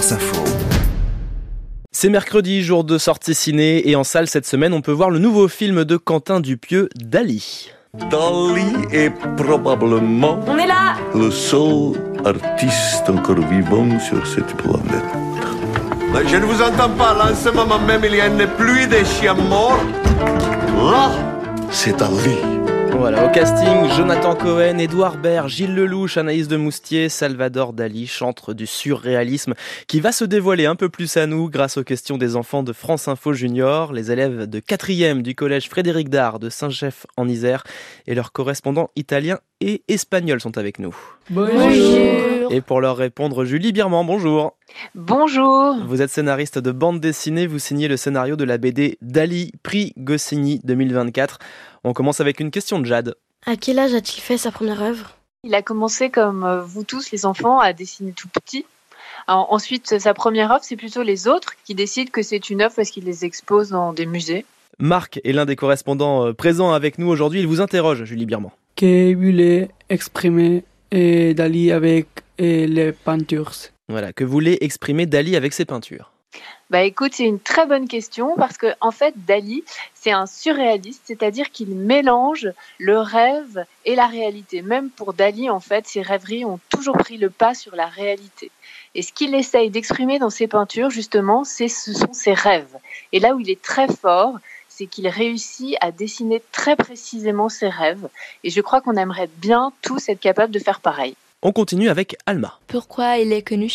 Info. C'est mercredi, jour de sortie ciné, et en salle cette semaine, on peut voir le nouveau film de Quentin Dupieux, Dali. Dali est probablement On est là le seul artiste encore vivant sur cette planète. Je ne vous entends pas, là, en ce moment même, il y a une pluie de chiens morts. Là, c'est Dali. Voilà, au casting, Jonathan Cohen, Édouard Baird, Gilles Lelouch, Anaïs de Moustier, Salvador Dali, chantre du surréalisme, qui va se dévoiler un peu plus à nous grâce aux questions des enfants de France Info Junior, les élèves de 4e du collège Frédéric Dard de Saint-Chef en Isère, et leurs correspondants italiens et espagnols sont avec nous. Bonjour Et pour leur répondre, Julie Birman, bonjour. Bonjour Vous êtes scénariste de bande dessinée, vous signez le scénario de la BD Dali, prix Goscinny 2024. On commence avec une question de Jade. À quel âge a-t-il fait sa première œuvre? Il a commencé comme euh, vous tous les enfants à dessiner tout petit. Alors, ensuite, sa première œuvre, c'est plutôt les autres qui décident que c'est une œuvre parce qu'ils les exposent dans des musées. Marc est l'un des correspondants euh, présents avec nous aujourd'hui. Il vous interroge, Julie Birman. que voulait exprimer eh, Dali avec eh, les peintures. Voilà, que voulait exprimer Dali avec ses peintures Bah écoute, c'est une très bonne question parce que en fait, Dali, c'est un surréaliste, c'est-à-dire qu'il mélange le rêve et la réalité. Même pour Dali, en fait, ses rêveries ont toujours pris le pas sur la réalité. Et ce qu'il essaye d'exprimer dans ses peintures, justement, c'est ce sont ses rêves. Et là où il est très fort, c'est qu'il réussit à dessiner très précisément ses rêves. Et je crois qu'on aimerait bien tous être capables de faire pareil. On continue avec Alma. Pourquoi il est connu?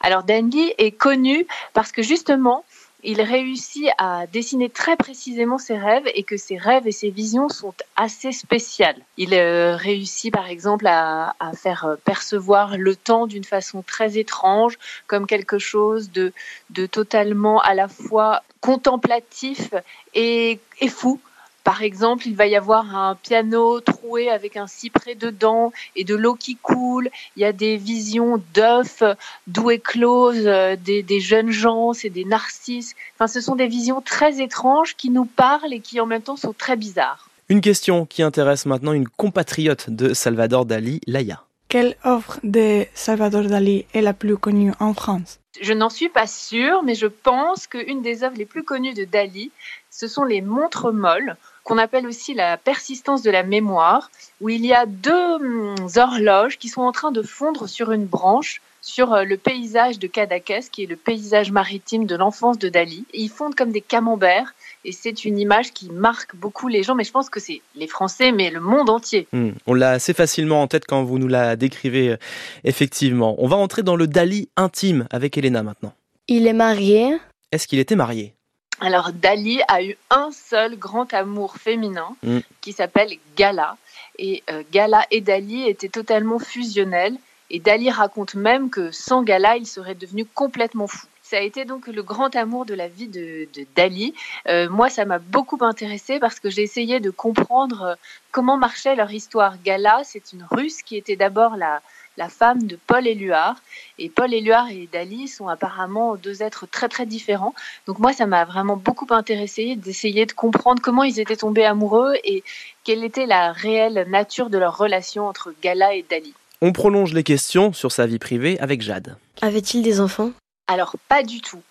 Alors Dandy est connu parce que justement, il réussit à dessiner très précisément ses rêves et que ses rêves et ses visions sont assez spéciales. Il euh, réussit par exemple à, à faire euh, percevoir le temps d'une façon très étrange, comme quelque chose de, de totalement à la fois contemplatif et, et fou. Par exemple, il va y avoir un piano troué avec un cyprès dedans et de l'eau qui coule. Il y a des visions d'œufs d'où éclosent euh, des, des jeunes gens, c'est des narcisses. Enfin, ce sont des visions très étranges qui nous parlent et qui en même temps sont très bizarres. Une question qui intéresse maintenant une compatriote de Salvador Dali, Laïa. Quelle œuvre de Salvador Dali est la plus connue en France? Je n'en suis pas sûre, mais je pense qu'une des œuvres les plus connues de Dali, ce sont les montres molles, qu'on appelle aussi la persistance de la mémoire, où il y a deux hum, horloges qui sont en train de fondre sur une branche sur euh, le paysage de Cadaqués, qui est le paysage maritime de l'enfance de Dali. Et ils fondent comme des camemberts, et c'est une image qui marque beaucoup les gens, mais je pense que c'est les Français, mais le monde entier. Hmm, on l'a assez facilement en tête quand vous nous la décrivez, euh, effectivement. On va entrer dans le Dali intime avec Elena maintenant. Il est marié. Est-ce qu'il était marié? Alors Dali a eu un seul grand amour féminin Mm. qui s'appelle Gala. Et euh, Gala et Dali étaient totalement fusionnels. Et Dali raconte même que sans Gala, il serait devenu complètement fou. Ça a été donc le grand amour de la vie de, de Dali. Euh, moi, ça m'a beaucoup intéressée parce que j'ai essayé de comprendre euh, comment marchait leur histoire. Gala, c'est une Russe qui était d'abord la, la femme de Paul Éluard. Et Paul Éluard et Dali sont apparemment deux êtres très très différents. Donc moi, ça m'a vraiment beaucoup intéressé d'essayer de comprendre comment ils étaient tombés amoureux et quelle était la réelle nature de leur relation entre Gala et Dali. On prolonge les questions sur sa vie privée avec Jade. Avait-il des enfants? Alors pas du tout.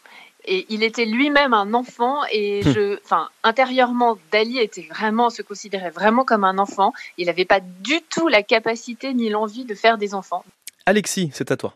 Et il était lui-même un enfant et je, enfin, intérieurement, Dali était vraiment, se considérait vraiment comme un enfant. Il n'avait pas du tout la capacité ni l'envie de faire des enfants. Alexis, c'est à toi.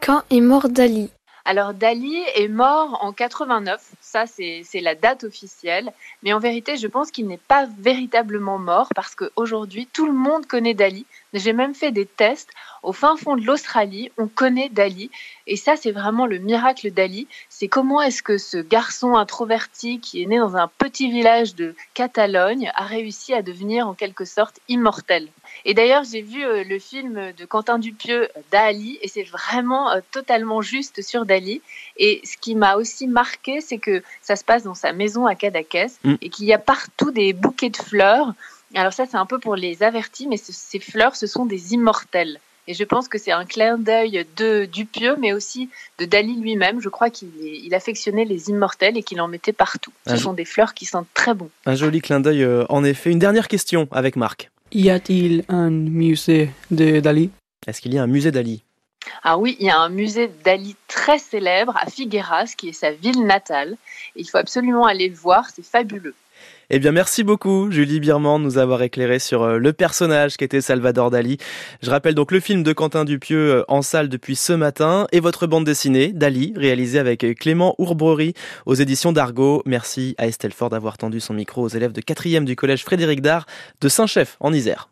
Quand est mort Dali? Alors Dali est mort en 89, ça c'est c'est la date officielle, mais en vérité je pense qu'il n'est pas véritablement mort parce qu'aujourd'hui tout le monde connaît Dali. J'ai même fait des tests au fin fond de l'Australie, on connaît Dali et ça c'est vraiment le miracle Dali, c'est comment est-ce que ce garçon introverti qui est né dans un petit village de Catalogne a réussi à devenir en quelque sorte immortel. Et d'ailleurs, j'ai vu euh, le film de Quentin Dupieux, euh, Dali, et c'est vraiment euh, totalement juste sur Dali. Et ce qui m'a aussi marqué, c'est que ça se passe dans sa maison à Cadaqués Mm. et qu'il y a partout des bouquets de fleurs. Alors ça, c'est un peu pour les avertis, mais ce- ces fleurs, ce sont des immortels. Et je pense que c'est un clin d'œil de Dupieux, mais aussi de Dali lui-même. Je crois qu'il il affectionnait les immortels et qu'il en mettait partout. Ce Ah, sont des fleurs qui sentent très bon. Un joli clin d'œil euh, en effet. Une dernière question avec Marc. Y a-t-il un musée de Dali? Est-ce qu'il y a un musée d'Ali? Ah oui, il y a un musée d'Ali très très célèbre à Figueras, qui est sa ville natale. il faut absolument aller le voir, c'est fabuleux. Eh bien, merci beaucoup, Julie Birman, de nous avoir éclairé sur euh, le personnage qu'était Salvador Dali. Je rappelle donc le film de Quentin Dupieux euh, en salle depuis ce matin et votre bande dessinée, Dali, réalisée avec Clément Ourbrery aux éditions d'Argo. Merci à Estelle Ford d'avoir tendu son micro aux élèves de 4e du collège Frédéric Dard de Saint-Chef en Isère.